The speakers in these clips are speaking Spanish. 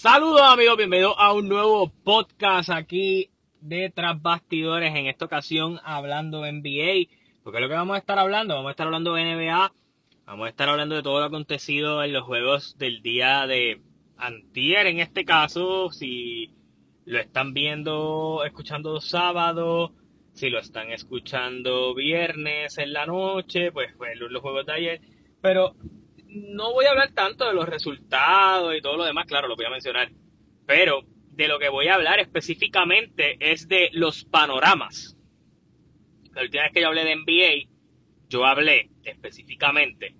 Saludos amigos, bienvenidos a un nuevo podcast aquí de Tras Bastidores. En esta ocasión hablando NBA. Porque es lo que vamos a estar hablando, vamos a estar hablando de NBA. Vamos a estar hablando de todo lo acontecido en los juegos del día de antier. En este caso, si lo están viendo, escuchando sábado, si lo están escuchando viernes en la noche, pues, pues los juegos de ayer. Pero no voy a hablar tanto de los resultados y todo lo demás, claro, lo voy a mencionar. Pero de lo que voy a hablar específicamente es de los panoramas. La última vez que yo hablé de NBA, yo hablé específicamente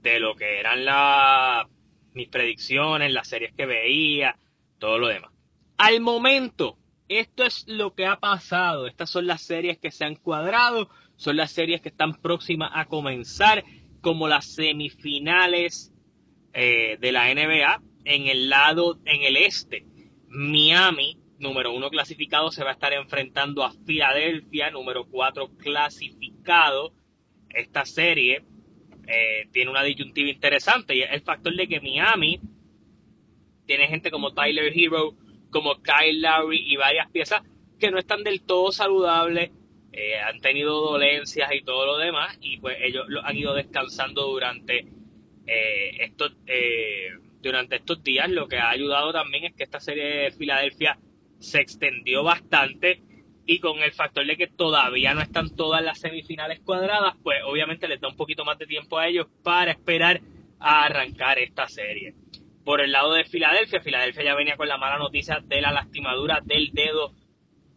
de lo que eran la, mis predicciones, las series que veía, todo lo demás. Al momento, esto es lo que ha pasado. Estas son las series que se han cuadrado, son las series que están próximas a comenzar como las semifinales eh, de la NBA en el lado, en el este. Miami, número uno clasificado, se va a estar enfrentando a Filadelfia, número cuatro clasificado. Esta serie eh, tiene una disyuntiva interesante y el factor de que Miami tiene gente como Tyler Hero, como Kyle Lowry y varias piezas que no están del todo saludables eh, han tenido dolencias y todo lo demás y pues ellos lo han ido descansando durante eh, estos eh, durante estos días. Lo que ha ayudado también es que esta serie de Filadelfia se extendió bastante y con el factor de que todavía no están todas las semifinales cuadradas pues obviamente les da un poquito más de tiempo a ellos para esperar a arrancar esta serie. Por el lado de Filadelfia Filadelfia ya venía con la mala noticia de la lastimadura del dedo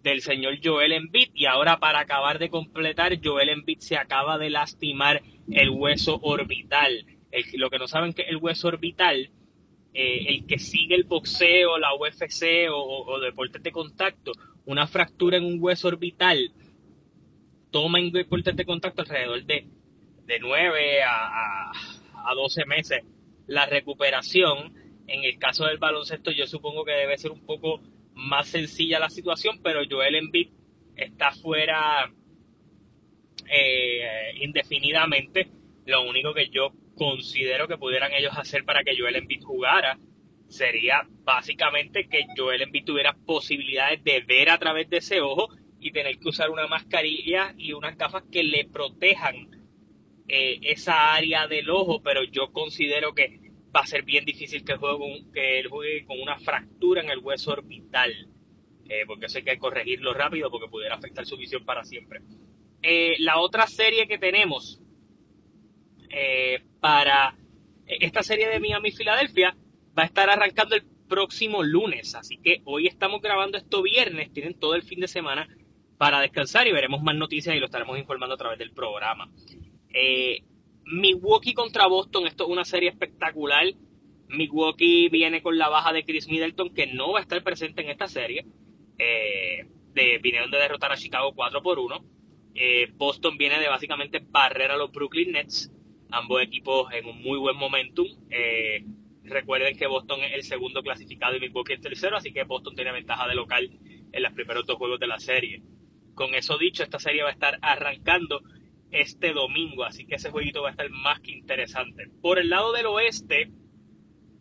del señor Joel Embiid y ahora para acabar de completar Joel Embiid se acaba de lastimar el hueso orbital. lo que no saben que el hueso orbital, eh, el que sigue el boxeo, la UFC o, deportes de contacto, una fractura en un hueso orbital toma en deportes de contacto alrededor de, de 9 a, a 12 meses la recuperación. En el caso del baloncesto yo supongo que debe ser un poco más sencilla la situación, pero Joel Embiid está fuera eh, indefinidamente. Lo único que yo considero que pudieran ellos hacer para que Joel Embiid jugara sería básicamente que Joel Embiid tuviera posibilidades de ver a través de ese ojo y tener que usar una mascarilla y unas gafas que le protejan eh, esa área del ojo, pero yo considero que va a ser bien difícil que, juegue que él juegue con una fractura en el hueso orbital, eh, porque eso hay que corregirlo rápido porque pudiera afectar su visión para siempre. Eh, la otra serie que tenemos eh, para esta serie de Miami-Filadelfia va a estar arrancando el próximo lunes, así que hoy estamos grabando esto viernes, tienen todo el fin de semana para descansar y veremos más noticias y lo estaremos informando a través del programa. Eh, Milwaukee contra Boston, esto es una serie espectacular. Milwaukee viene con la baja de Chris Middleton, que no va a estar presente en esta serie. Eh, de, vinieron de derrotar a Chicago 4 por 1. Eh, Boston viene de básicamente barrer a los Brooklyn Nets. Ambos equipos en un muy buen momentum. Eh, recuerden que Boston es el segundo clasificado y Milwaukee el tercero, así que Boston tiene ventaja de local en los primeros dos juegos de la serie. Con eso dicho, esta serie va a estar arrancando este domingo, así que ese jueguito va a estar más que interesante. Por el lado del oeste,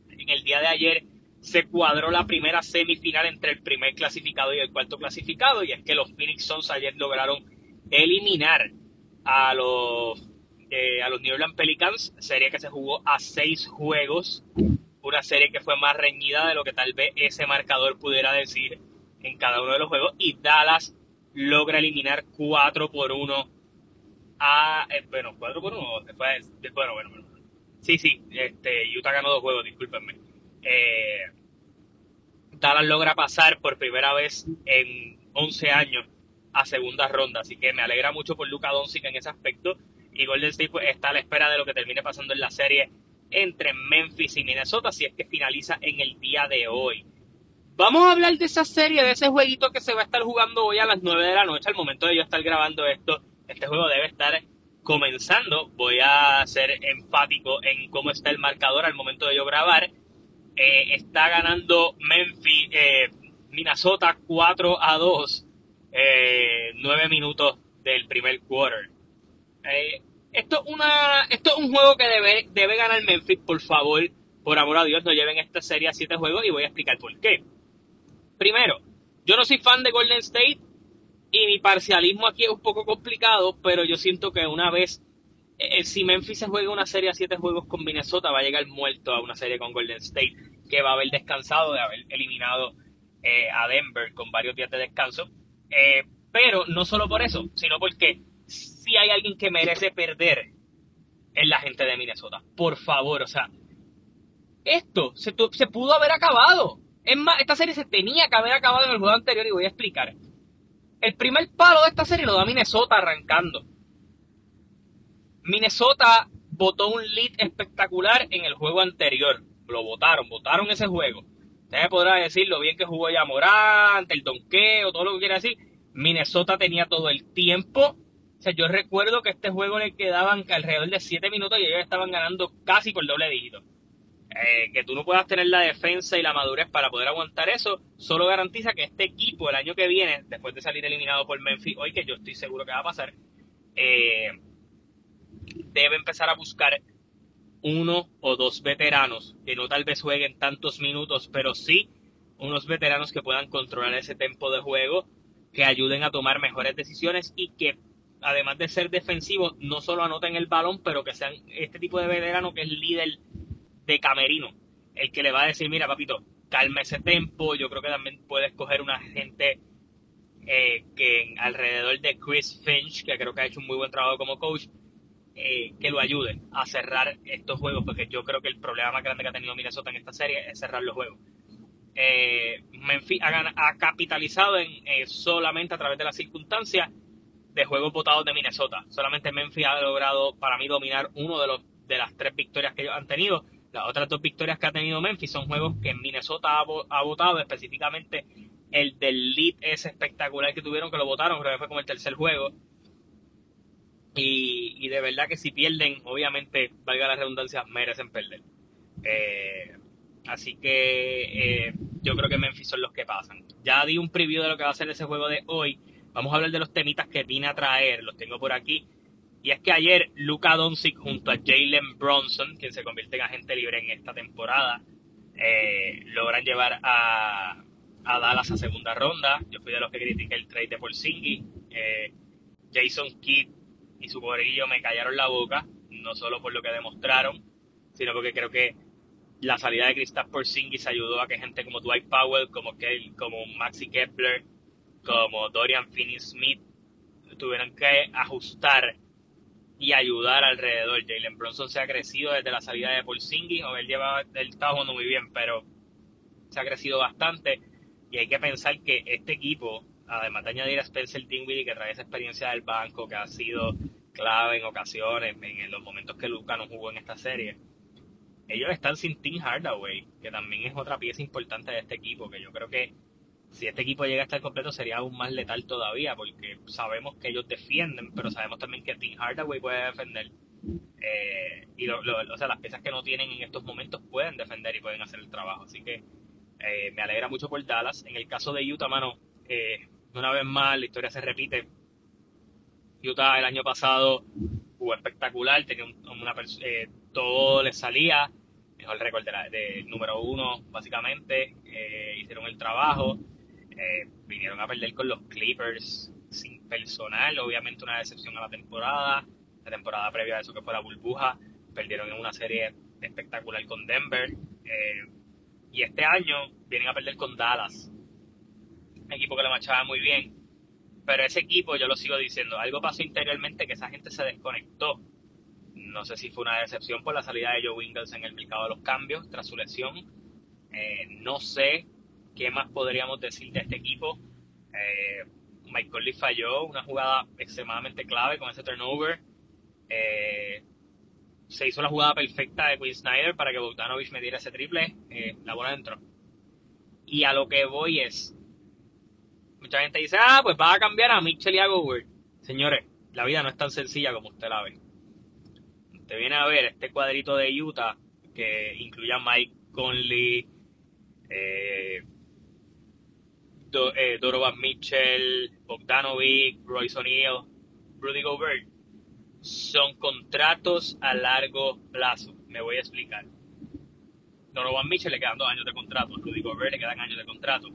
en el día de ayer se cuadró la primera semifinal entre el primer clasificado y el cuarto clasificado, y es que los Phoenix Suns ayer lograron eliminar a los, eh, a los New Orleans Pelicans, serie que se jugó a seis juegos, una serie que fue más reñida de lo que tal vez ese marcador pudiera decir en cada uno de los juegos, y Dallas logra eliminar 4 por 1 a, eh, bueno, 4 por 1, después, bueno, bueno, bueno. Sí, sí, este, Utah ganó dos juegos, discúlpenme. Eh, Dallas logra pasar por primera vez en 11 años a segunda ronda, así que me alegra mucho por Luca Doncic en ese aspecto y Golden State pues, está a la espera de lo que termine pasando en la serie entre Memphis y Minnesota, si es que finaliza en el día de hoy. Vamos a hablar de esa serie, de ese jueguito que se va a estar jugando hoy a las 9 de la noche, al momento de yo estar grabando esto este juego debe estar comenzando. Voy a ser enfático en cómo está el marcador al momento de yo grabar. Eh, está ganando Memphis, eh, Minnesota 4 a 2, eh, 9 minutos del primer quarter. Eh, esto, es una, esto es un juego que debe, debe ganar Memphis, por favor. por amor a Dios, no lleven esta serie a siete juegos y voy a explicar por qué. Primero, yo no soy fan de Golden State y mi parcialismo aquí es un poco complicado, pero yo siento que una vez, eh, si Memphis se juega una serie a siete juegos con Minnesota, va a llegar muerto a una serie con Golden State, que va a haber descansado de haber eliminado eh, a Denver con varios días de descanso. Eh, pero no solo por eso, sino porque si hay alguien que merece perder es la gente de Minnesota. Por favor, o sea, esto se, se pudo haber acabado. Es más, esta serie se tenía que haber acabado en el juego anterior y voy a explicar. El primer palo de esta serie lo da Minnesota arrancando. Minnesota votó un lead espectacular en el juego anterior. Lo votaron, votaron ese juego. Usted podrá decir lo bien que jugó ya Morán, el donqueo, todo lo que quiera decir. Minnesota tenía todo el tiempo. O sea, yo recuerdo que este juego le quedaban alrededor de 7 minutos y ellos estaban ganando casi por doble dígito. Eh, que tú no puedas tener la defensa y la madurez para poder aguantar eso, solo garantiza que este equipo el año que viene, después de salir eliminado por Memphis hoy, que yo estoy seguro que va a pasar, eh, debe empezar a buscar uno o dos veteranos que no tal vez jueguen tantos minutos, pero sí unos veteranos que puedan controlar ese tempo de juego, que ayuden a tomar mejores decisiones y que además de ser defensivos, no solo anoten el balón, pero que sean este tipo de veterano que es líder de camerino, el que le va a decir, mira papito, calme ese tempo, yo creo que también puedes coger una gente eh, que alrededor de Chris Finch, que creo que ha hecho un muy buen trabajo como coach, eh, que lo ayude a cerrar estos juegos, porque yo creo que el problema más grande que ha tenido Minnesota en esta serie es cerrar los juegos. Eh, Memphis ha, capitalizado en, solamente a través de las circunstancias de juegos votados de Minnesota. Solamente Memphis ha logrado para mí dominar uno de los de las tres victorias que ellos han tenido las otras dos victorias que ha tenido Memphis son juegos que Minnesota ha, votado, específicamente el del lead ese espectacular que tuvieron, que lo votaron, creo que fue como el tercer juego. Y, de verdad que si pierden, obviamente, valga la redundancia, merecen perder. Eh, así que eh, yo creo que Memphis son los que pasan. Ya di un preview de lo que va a ser ese juego de hoy. Vamos a hablar de los temitas que vine a traer, los tengo por aquí. Y es que ayer Luka Doncic junto a Jalen Bronson, quien se convierte en agente libre en esta temporada, eh, logran llevar a, a, Dallas a segunda ronda. Yo fui de los que critiqué el trade de Porzingis. Eh, Jason Kidd y su corillo me callaron la boca, no solo por lo que demostraron, sino porque creo que la salida de Kristaps Porzingis ayudó a que gente como Dwight Powell, como, como Maxi Kepler, como Dorian Finney-Smith tuvieran que ajustar y ayudar alrededor. Jalen Bronson se ha crecido desde la salida de Porzingis, o él lleva, él estaba jugando muy bien, pero se ha crecido bastante y hay que pensar que este equipo, además de añadir a Spencer Dinwiddie que trae esa experiencia del banco que ha sido clave en ocasiones, en los momentos que Luca no jugó en esta serie, ellos están sin Tim Hardaway, que también es otra pieza importante de este equipo, que yo creo que si este equipo llega a estar completo sería aún más letal todavía, porque sabemos que ellos defienden, pero sabemos también que Tim Hardaway puede defender. Eh, y o sea, las piezas que no tienen en estos momentos pueden defender y pueden hacer el trabajo. Así que eh, me alegra mucho por Dallas. En el caso de Utah, mano, eh, una vez más la historia se repite. Utah el año pasado jugó espectacular, tenía una todo le salía, mejor récord de, de número uno, básicamente. hicieron el trabajo eh, vinieron a perder con los Clippers sin personal, obviamente una decepción a la temporada, la temporada previa a eso que fue la burbuja, perdieron en una serie espectacular con Denver, eh, y este año vienen a perder con Dallas, equipo que le machaba muy bien, pero ese equipo, yo lo sigo diciendo, algo pasó interiormente que esa gente se desconectó. No sé si fue una decepción por la salida de Joe Ingles en el mercado de los cambios tras su lesión. Eh, no sé ¿Qué más podríamos decir de este equipo? Eh, Mike Conley falló una jugada extremadamente clave con ese turnover. Eh, se hizo la jugada perfecta de Quinn Snyder para que Bogdanovich me diera ese triple. Eh, la bola entró. Y a lo que voy es, mucha gente dice, ah, pues va a cambiar a Mitchell y a Gobert. Señores, la vida no es tan sencilla como usted la ve. Usted viene a ver este cuadrito de Utah que incluye a Mike Conley, eh, eh, Dorovan Mitchell, Bogdanovic, Royce O'Neal, Rudy Gobert, son contratos a largo plazo. Me voy a explicar. Donovan Mitchell le quedan dos años de contrato. Rudy Gobert le quedan años de contrato.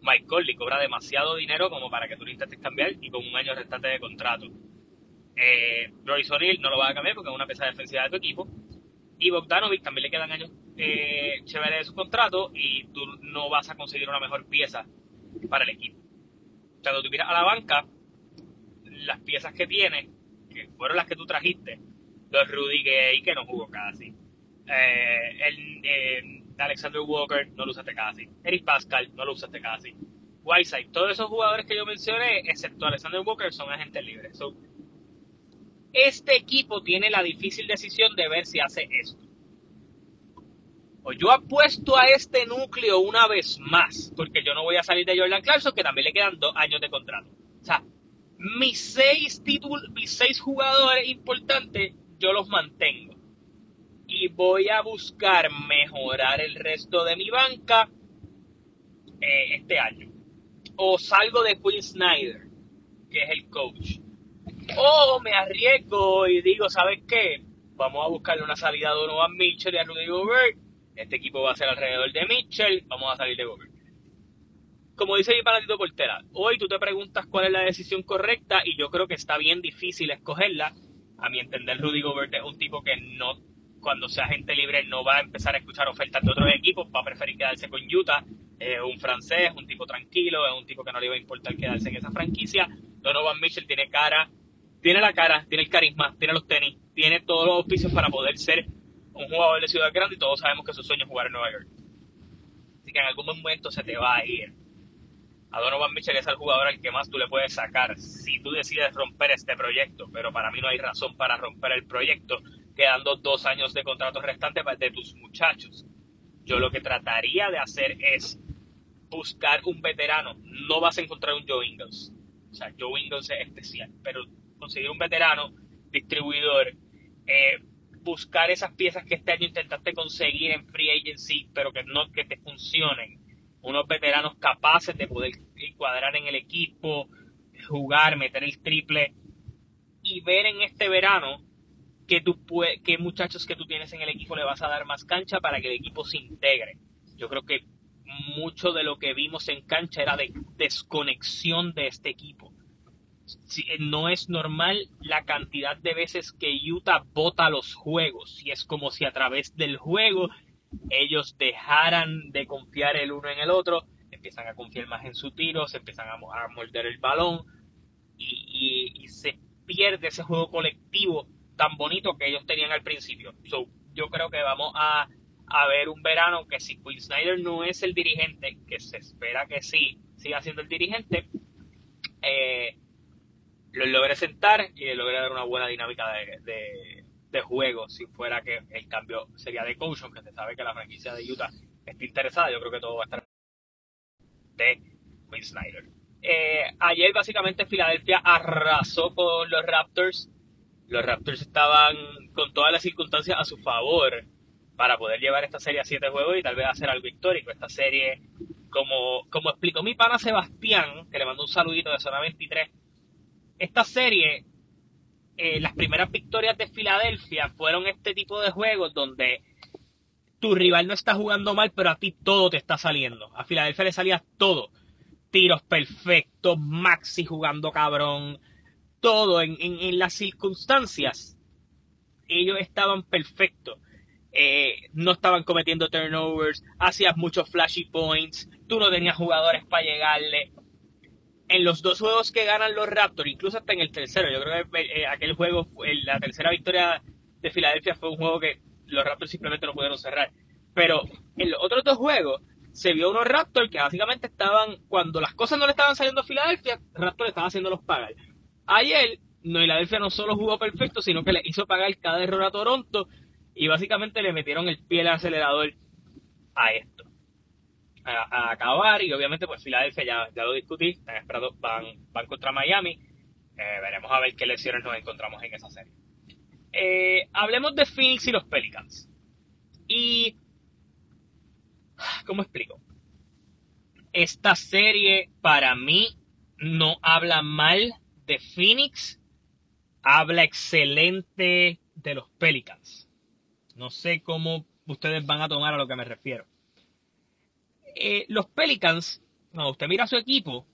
Mike Conley cobra demasiado dinero como para que tú lo intentes cambiar y con un año restante de contrato. Eh, Royce no lo va a cambiar porque es una pieza defensiva de tu equipo. Y Bogdanovic también le quedan años eh, chéveres de su contrato y tú no vas a conseguir una mejor pieza para el equipo. Cuando tú miras a la banca, las piezas que tiene, que fueron las que tú trajiste, los Rudy Gay, que no jugó casi, eh, el, eh, Alexander Walker, no lo usaste casi, Eric Pascal, no lo usaste casi, Whiteside, todos esos jugadores que yo mencioné, excepto Alexander Walker, son agentes libres. este equipo tiene la difícil decisión de ver si hace esto. Yo apuesto a este núcleo una vez más, porque yo no voy a salir de Jordan Clarkson, que también le quedan dos años de contrato. O sea, mis seis títulos, mis seis jugadores importantes, yo los mantengo. Y voy a buscar mejorar el resto de mi banca eh, este año. O salgo de Quinn Snyder, que es el coach. O me arriesgo y digo, ¿sabes qué? Vamos a buscarle una salida a Donovan Mitchell y a Rudy Gobert. Este equipo va a ser alrededor de Mitchell. Vamos a salir de Gobert como dice mi panatito Portera, hoy tú te preguntas cuál es la decisión correcta y yo creo que está bien difícil escogerla. A mi entender, Rudy Gobert es un tipo que no, cuando sea gente libre, no va a empezar a escuchar ofertas de otros equipos, va a preferir quedarse con Utah. Es un francés, un tipo tranquilo, es un tipo que no le va a importar quedarse en esa franquicia. Donovan Mitchell tiene cara, tiene la cara, tiene el carisma, tiene los tenis, tiene todos los oficios para poder ser un jugador de ciudad grande y todos sabemos que su sueño es jugar en Nueva York. Así que en algún momento se te va a ir a Donovan Mitchell es el jugador al que más tú le puedes sacar si tú decides romper este proyecto, pero para mí no hay razón para romper el proyecto quedando dos años de contrato restante de tus muchachos. Yo lo que trataría de hacer es buscar un veterano. No vas a encontrar un Joe Ingles. O sea, Joe Ingles es especial, pero conseguir un veterano, distribuidor, eh, buscar esas piezas que este año intentaste conseguir en free agency, pero que no que te funcionen unos veteranos capaces de poder cuadrar en el equipo, jugar, meter el triple y ver en este verano que tú qué muchachos que tú tienes en el equipo le vas a dar más cancha para que el equipo se integre. Yo creo que mucho de lo que vimos en cancha era de desconexión de este equipo. No es normal la cantidad de veces que Utah bota los juegos y es como si a través del juego ellos dejaran de confiar el uno en el otro, empiezan a confiar más en su tiro, se empiezan a, morder el balón y, se pierde ese juego colectivo tan bonito que ellos tenían al principio. yo creo que vamos a, ver un verano que si Quinn Snyder no es el dirigente, que se espera que sí siga siendo el dirigente, eh, lo logre sentar y le logre dar una buena dinámica de, de juego si fuera que el cambio sería de coach, aunque se sabe que la franquicia de Utah está interesada, yo creo que todo va a estar de Quinn Snyder. Eh, ayer básicamente Filadelfia arrasó con los Raptors. Los Raptors estaban con todas las circunstancias a su favor para poder llevar esta serie a siete juegos y tal vez hacer algo histórico. Esta serie, como, como explicó mi pana Sebastián, que le mandó un saludito de zona 23, esta serie eh, las primeras victorias de Filadelfia fueron este tipo de juegos donde tu rival no está jugando mal, pero a ti todo te está saliendo. A Filadelfia le salía todo. Tiros perfectos, Maxi jugando cabrón, todo en, las circunstancias. Ellos estaban perfectos. Eh, no estaban cometiendo turnovers, hacías muchos flashy points, tú no tenías jugadores para llegarle en los dos juegos que ganan los Raptors, incluso hasta en el tercero, yo creo que eh, aquel juego, la tercera victoria de Filadelfia fue un juego que los Raptors simplemente no pudieron cerrar. Pero en los otros dos juegos se vio unos Raptors que básicamente estaban, cuando las cosas no le estaban saliendo a Filadelfia, Raptors estaba haciendo los pagar. Ayer, Filadelfia no solo jugó perfecto, sino que le hizo pagar cada error a Toronto y básicamente le metieron el pie al acelerador a esto a, acabar y obviamente pues Filadelfia ya, lo discutí, están esperando, van, van contra Miami, eh, veremos a ver qué lesiones nos encontramos en esa serie. Eh, hablemos de Phoenix y los Pelicans. Y... ¿Cómo explico? Esta serie para mí no habla mal de Phoenix, habla excelente de los Pelicans. No sé cómo ustedes van a tomar a lo que me refiero. Eh, los Pelicans, cuando usted mira su equipo,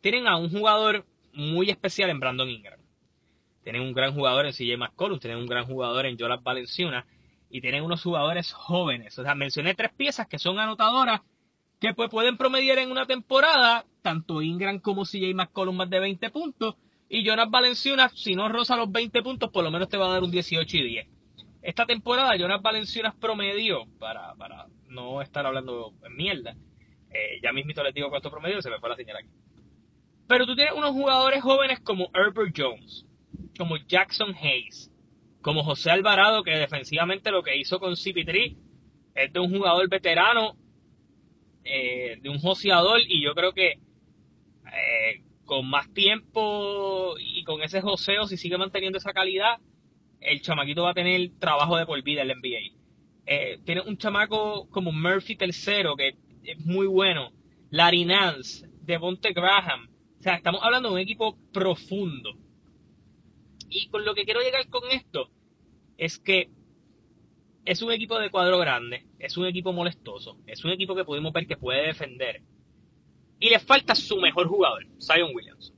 tienen a un jugador muy especial en Brandon Ingram. Tienen un gran jugador en CJ McCollum, tienen un gran jugador en Jolas Valenciuna y tienen unos jugadores jóvenes. O sea, mencioné tres piezas que son anotadoras que pues pueden promediar en una temporada tanto Ingram como CJ McCollum más de 20 puntos y Jonas Valenciunas, si no roza los 20 puntos, por lo menos te va a dar un 18 y 10. Esta temporada Jonas Valenciunas promedio, para, para no estar hablando mierda, eh, ya mismito les digo cuánto promedio, se me fue la señal aquí. Pero tú tienes unos jugadores jóvenes como Herbert Jones, como Jackson Hayes, como José Alvarado, que defensivamente lo que hizo con CP3 es de un jugador veterano, eh, de un joseador, y yo creo que eh, con más tiempo y con ese joseo, si sigue manteniendo esa calidad, el chamaquito va a tener trabajo de por vida en la NBA. Eh, tiene un chamaco como Murphy tercero, que es muy bueno. Larry Nance, Devonte Graham. O sea, estamos hablando de un equipo profundo. Y con lo que quiero llegar con esto es que es un equipo de cuadro grande, es un equipo molestoso, es un equipo que podemos ver que puede defender. Y le falta su mejor jugador, Zion Williamson.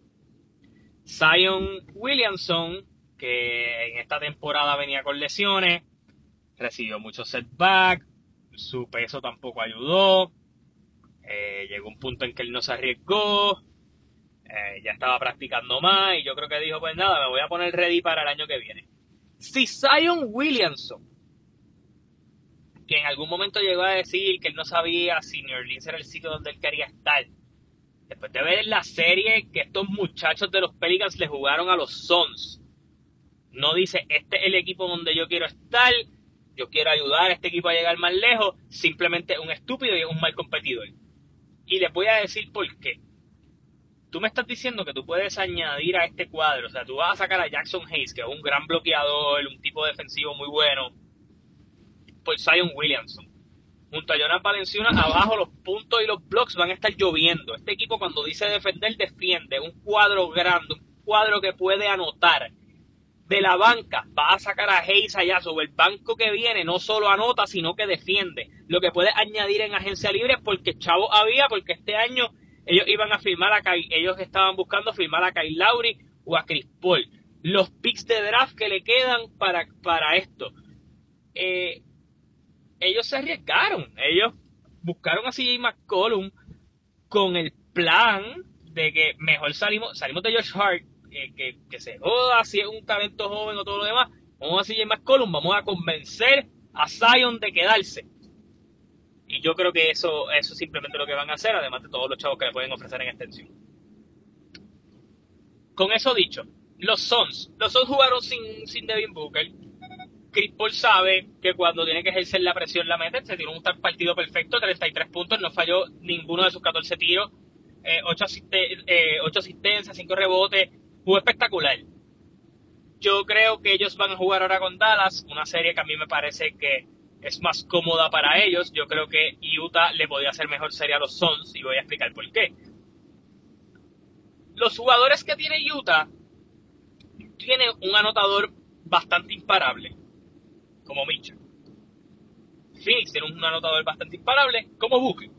Zion Williamson, que en esta temporada venía con lesiones, recibió muchos setbacks, su peso tampoco ayudó, eh, llegó un punto en que él no se arriesgó, eh, ya estaba practicando más y yo creo que dijo, pues nada, me voy a poner ready para el año que viene. Si Zion Williamson, que en algún momento llegó a decir que él no sabía si New Orleans era el sitio donde él quería estar, después de ver la serie que estos muchachos de los Pelicans le jugaron a los Suns, no dice, este es el equipo donde yo quiero estar, yo quiero ayudar a este equipo a llegar más lejos, simplemente un estúpido y un mal competidor. Y les voy a decir por qué tú me estás diciendo que tú puedes añadir a este cuadro, o sea, tú vas a sacar a Jackson Hayes, que es un gran bloqueador, un tipo defensivo muy bueno, por Zion Williamson. Junto a Jonas Valenciuna, abajo los puntos y los blocks van a estar lloviendo. Este equipo cuando dice defender, defiende. Un cuadro grande, un cuadro que puede anotar. De la banca, va a sacar a Hayes allá sobre el banco que viene, no solo anota, sino que defiende. Lo que puede añadir en agencia libre porque Chavo había, porque este año ellos iban a firmar a ellos estaban buscando firmar a Kyle Lowry o a Chris Paul. Los picks de draft que le quedan para, para esto. Eh, ellos se arriesgaron. Ellos buscaron a CJ McCollum con el plan de que mejor salimos, salimos de Josh Hart, que, se joda si es un talento joven o todo lo demás. Vamos a CJ McCollum, vamos a convencer a Zion de quedarse. Y yo creo que eso, eso es simplemente lo que van a hacer, además de todos los chavos que le pueden ofrecer en extensión. Con eso dicho, los Suns, los Suns jugaron sin, sin Devin Booker. Chris Paul sabe que cuando tiene que ejercer la presión la mete, se tiró un partido perfecto, 33 puntos, no falló ninguno de sus 14 tiros, 8, eh, eh, asistencias, 5 rebotes, jugó espectacular. Yo creo que ellos van a jugar ahora con Dallas, una serie que a mí me parece que es más cómoda para ellos. Yo creo que Utah le podía hacer mejor serie a los Suns y voy a explicar por qué. Los jugadores que tiene Utah tienen un anotador bastante imparable, como Mitchell. Phoenix tiene un anotador bastante imparable, como Booker.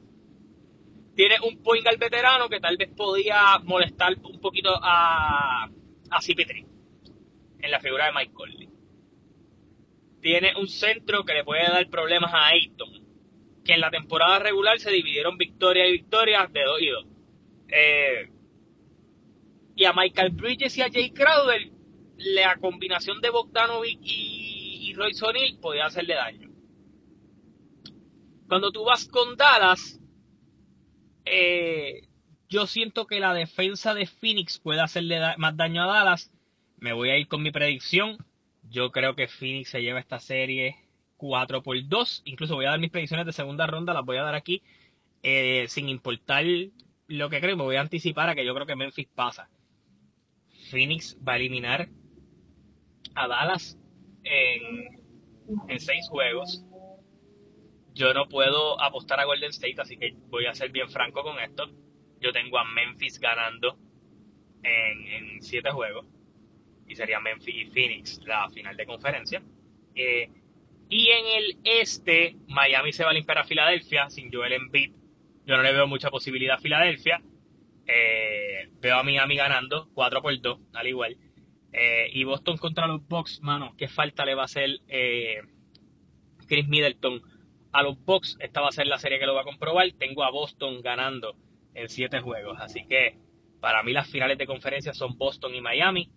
Tiene un point al veterano que tal vez podía molestar un poquito a, a CP3 en la figura de Mike Conley tiene un centro que le puede dar problemas a Ayton, que en la temporada regular se dividieron victorias y victorias de 2 y 2. Eh, y a Michael Bridges y a Jay Crowder, la combinación de Bogdanovic y, y Royce O'Neal podía hacerle daño. Cuando tú vas con Dallas, eh, yo siento que la defensa de Phoenix puede hacerle más daño a Dallas. Me voy a ir con mi predicción. Yo creo que Phoenix se lleva esta serie 4 por 2. Incluso voy a dar mis predicciones de segunda ronda, las voy a dar aquí. Eh, sin importar lo que creo, me voy a anticipar a que yo creo que Memphis pasa. Phoenix va a eliminar a Dallas en, en seis juegos. Yo no puedo apostar a Golden State, así que voy a ser bien franco con esto. Yo tengo a Memphis ganando en, siete juegos y sería Memphis y Phoenix la final de conferencia. Eh, Y en el este, Miami se va a limpiar a Filadelfia sin Joel Embiid. Yo no le veo mucha posibilidad a Filadelfia. Eh, veo a Miami ganando 4 por 2, al igual. Eh, y Boston contra los Bucks, mano, qué falta le va a hacer Chris Middleton a los Bucks. Esta va a ser la serie que lo va a comprobar. Tengo a Boston ganando en 7 juegos. Así que para mí las finales de conferencia son Boston y Miami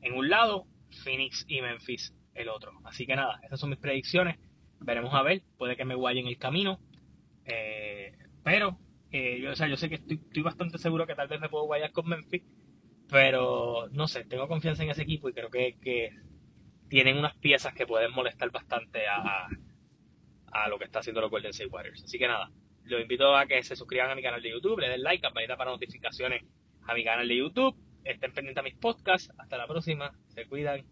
en un lado, Phoenix y Memphis el otro. Así que nada, esas son mis predicciones. Veremos a ver, puede que me guaye en el camino. Eh, pero eh, yo, sé que estoy, bastante seguro que tal vez me puedo guayar con Memphis. Pero no sé, tengo confianza en ese equipo y creo que tienen unas piezas que pueden molestar bastante a, a lo que está haciendo los Golden State Warriors. Así que nada, los invito a que se suscriban a mi canal de YouTube, le den like, campanita para notificaciones a mi canal de YouTube. Estén pendientes a mis podcasts. Hasta la próxima. Se cuidan.